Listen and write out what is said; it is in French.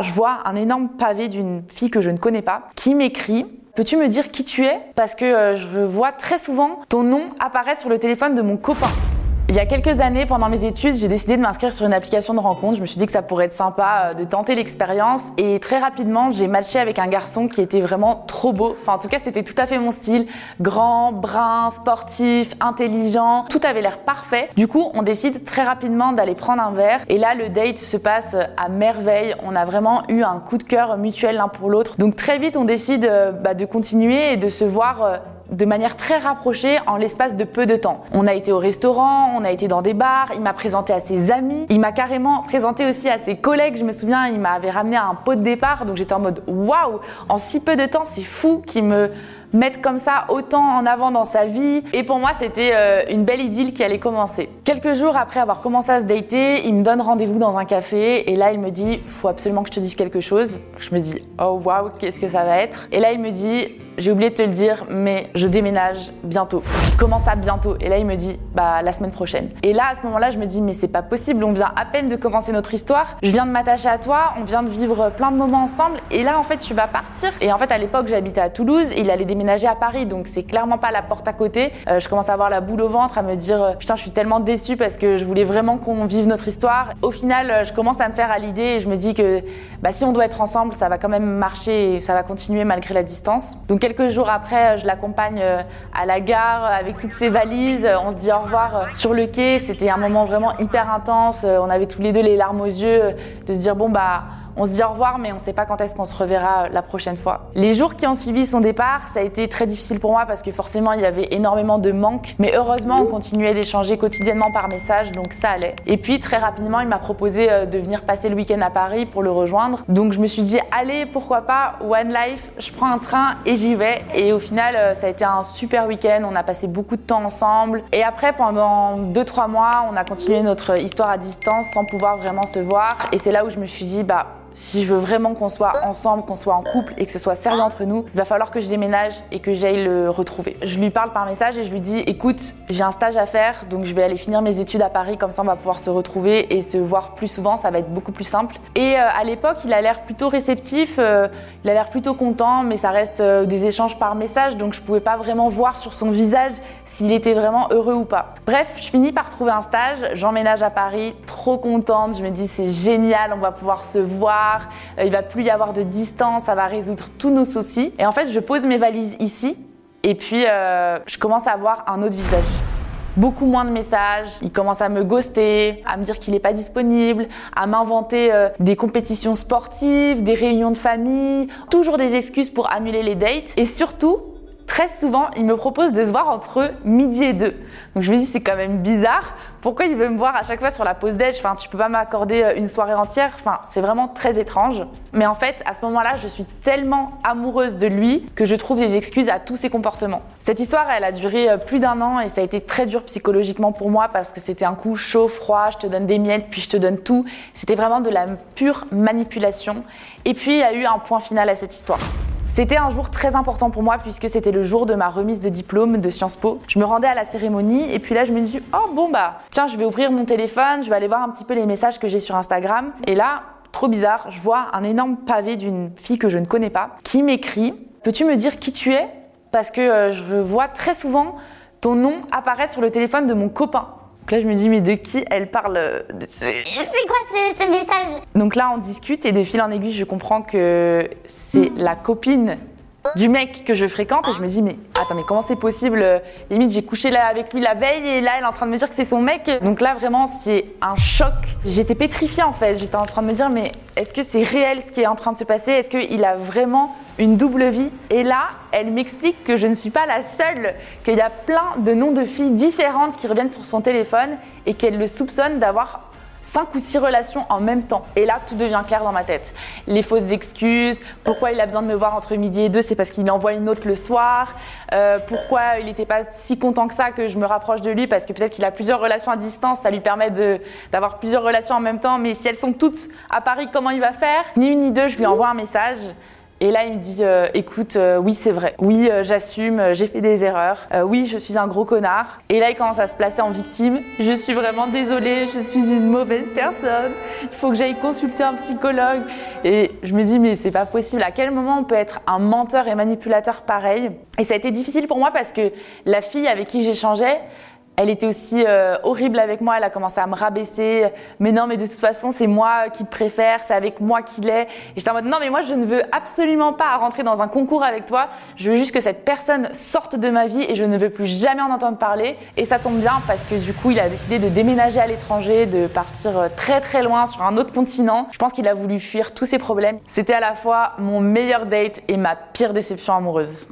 Je vois un énorme pavé d'une fille que je ne connais pas qui m'écrit Peux-tu me dire qui tu es? Parce que euh, je vois très souvent ton nom apparaître sur le téléphone de mon copain. Il y a quelques années, pendant mes études, j'ai décidé de m'inscrire sur une application de rencontre. Je me suis dit que ça pourrait être sympa euh, de tenter l'expérience. Et très rapidement, j'ai matché avec un garçon qui était vraiment trop beau. Enfin, en tout cas, c'était tout à fait mon style. Grand, brun, sportif, intelligent. Tout avait l'air parfait. Du coup, on décide très rapidement d'aller prendre un verre. Et là, le date se passe à merveille. On a vraiment eu un coup de cœur mutuel l'un pour l'autre. Donc très vite, on décide euh, bah, de continuer et de se voir euh, de manière très rapprochée en l'espace de peu de temps. On a été au restaurant, on a été dans des bars, il m'a présenté à ses amis, il m'a carrément présenté aussi à ses collègues. Je me souviens, il m'avait ramené à un pot de départ, donc j'étais en mode waouh, en si peu de temps, c'est fou qu'il me mettre comme ça autant en avant dans sa vie. Et pour moi, c'était euh, une belle idylle qui allait commencer. Quelques jours après avoir commencé à se dater, il me donne rendez-vous dans un café et là, il me dit, faut absolument que je te dise quelque chose. Je me dis, oh waouh, qu'est-ce que ça va être? Et là, il me dit, j'ai oublié de te le dire, mais je déménage bientôt. Comment ça bientôt Et là, il me dit, bah la semaine prochaine. Et là, à ce moment-là, je me dis, mais c'est pas possible. On vient à peine de commencer notre histoire. Je viens de m'attacher à toi. On vient de vivre plein de moments ensemble. Et là, en fait, tu vas partir. Et en fait, à l'époque, j'habitais à Toulouse. Et il allait déménager à Paris, donc c'est clairement pas la porte à côté. Euh, je commence à avoir la boule au ventre, à me dire, euh, putain, je suis tellement déçue parce que je voulais vraiment qu'on vive notre histoire. Au final, euh, je commence à me faire à l'idée et je me dis que bah, si on doit être ensemble, ça va quand même marcher et ça va continuer malgré la distance. Donc quelques jours après je l'accompagne à la gare avec toutes ses valises. On se dit au revoir sur le quai. C'était un moment vraiment hyper intense. On avait tous les deux les larmes aux yeux de se dire bon bah on se dit au revoir, mais on ne sait pas quand est-ce qu'on se reverra la prochaine fois. Les jours qui ont suivi son départ, ça a été très difficile pour moi parce que forcément il y avait énormément de manques. Mais heureusement, on continuait d'échanger quotidiennement par message, donc ça allait. Et puis très rapidement, il m'a proposé euh, de venir passer le week-end à Paris pour le rejoindre. Donc je me suis dit, allez, pourquoi pas, One Life, je prends un train et j'y vais. Et au final, euh, ça a été un super week-end. On a passé beaucoup de temps ensemble. Et après, pendant 2-3 mois, on a continué notre histoire à distance sans pouvoir vraiment se voir. Et c'est là où je me suis dit, bah si je veux vraiment qu'on soit ensemble, qu'on soit en couple et que ce soit sérieux entre nous, il va falloir que je déménage et que j'aille le retrouver. Je lui parle par message et je lui dis écoute, j'ai un stage à faire, donc je vais aller finir mes études à Paris, comme ça on va pouvoir se retrouver et se voir plus souvent, ça va être beaucoup plus simple. Et euh, à l'époque, il a l'air plutôt réceptif, euh, il a l'air plutôt content, mais ça reste euh, des échanges par message, donc je pouvais pas vraiment voir sur son visage s'il était vraiment heureux ou pas. Bref, je finis par trouver un stage, j'emménage à Paris, trop contente, je me dis c'est génial, on va pouvoir se voir, euh, il va plus y avoir de distance, ça va résoudre tous nos soucis. Et en fait, je pose mes valises ici et puis euh, je commence à avoir un autre visage beaucoup moins de messages, il commence à me ghoster, à me dire qu'il n'est pas disponible, à m'inventer euh, des compétitions sportives, des réunions de famille, toujours des excuses pour annuler les dates et surtout très souvent, il me propose de se voir entre midi et deux. Donc je me dis, c'est quand même bizarre. Pourquoi il veut me voir à chaque fois sur la pause déj? Enfin, tu peux pas m'accorder euh, une soirée entière. Enfin, c'est vraiment très étrange. Mais en fait, à ce moment-là, je suis tellement amoureuse de lui que je trouve des excuses à tous ses comportements. Cette histoire, elle a duré euh, plus d'un an et ça a été très dur psychologiquement pour moi parce que c'était un coup chaud, froid, je te donne des miettes, puis je te donne tout. C'était vraiment de la pure manipulation. Et puis, il y a eu un point final à cette histoire. C'était un jour très important pour moi puisque c'était le jour de ma remise de diplôme de Sciences Po. Je me rendais à la cérémonie et puis là je me dis oh bon bah tiens je vais ouvrir mon téléphone, je vais aller voir un petit peu les messages que j'ai sur Instagram et là trop bizarre, je vois un énorme pavé d'une fille que je ne connais pas qui m'écrit "Peux-tu me dire qui tu es? Parce que euh, je vois très souvent ton nom apparaître sur le téléphone de mon copain." Donc là, je me dis, mais de qui elle parle de C'est quoi ce, message? Donc là, on discute et de fil en aiguille, je comprends que c'est la copine du mec que je fréquente et je me dis mais attends mais comment c'est possible? Limite j'ai couché là avec lui la veille et là elle est en train de me dire que c'est son mec. Donc là vraiment c'est un choc. J'étais pétrifiée en fait. J'étais en train de me dire mais est-ce que c'est réel ce qui est en train de se passer? Est-ce qu'il a vraiment une double vie et là elle m'explique que je ne suis pas la seule qu'il y a plein de noms de filles différentes qui reviennent sur son téléphone et qu'elle le soupçonne d'avoir cinq ou six relations en même temps. Et là, tout devient clair dans ma tête. Les fausses excuses, pourquoi il a besoin de me voir entre midi et deux, c'est parce qu'il envoie une autre le soir. Euh, pourquoi il n'était pas si content que ça que je me rapproche de lui, parce que peut-être qu'il a plusieurs relations à distance, ça lui permet d'avoir plusieurs relations en même temps. Mais si elles sont toutes à Paris, comment il va faire? Ni une ni deux, je lui envoie un message. Et là, il me dit, euh, écoute, euh, oui, c'est vrai. Oui, euh, j'assume, j'ai fait des erreurs. Oui, je suis un gros connard. Et là, il commence à se placer en victime. Je suis vraiment désolée, je suis une mauvaise personne. Il faut que j'aille consulter un psychologue. Et je me dis, mais c'est pas possible. À quel moment on peut être un menteur et manipulateur pareil? Et ça a été difficile pour moi parce que la fille avec qui j'échangeais, elle était aussi euh, horrible avec moi, elle a commencé à me rabaisser. Mais non, mais de toute façon, c'est moi qui te préfère, c'est avec moi qu'il est. Et j'étais en mode non, mais moi je ne veux absolument pas rentrer dans un concours avec toi. Je veux juste que cette personne sorte de ma vie et je ne veux plus jamais en entendre parler. Et ça tombe bien parce que du coup, il a décidé de déménager à l'étranger, de partir euh, très très loin sur un autre continent. Je pense qu'il a voulu fuir tous ses problèmes. C'était à la fois mon meilleur date et ma pire déception amoureuse.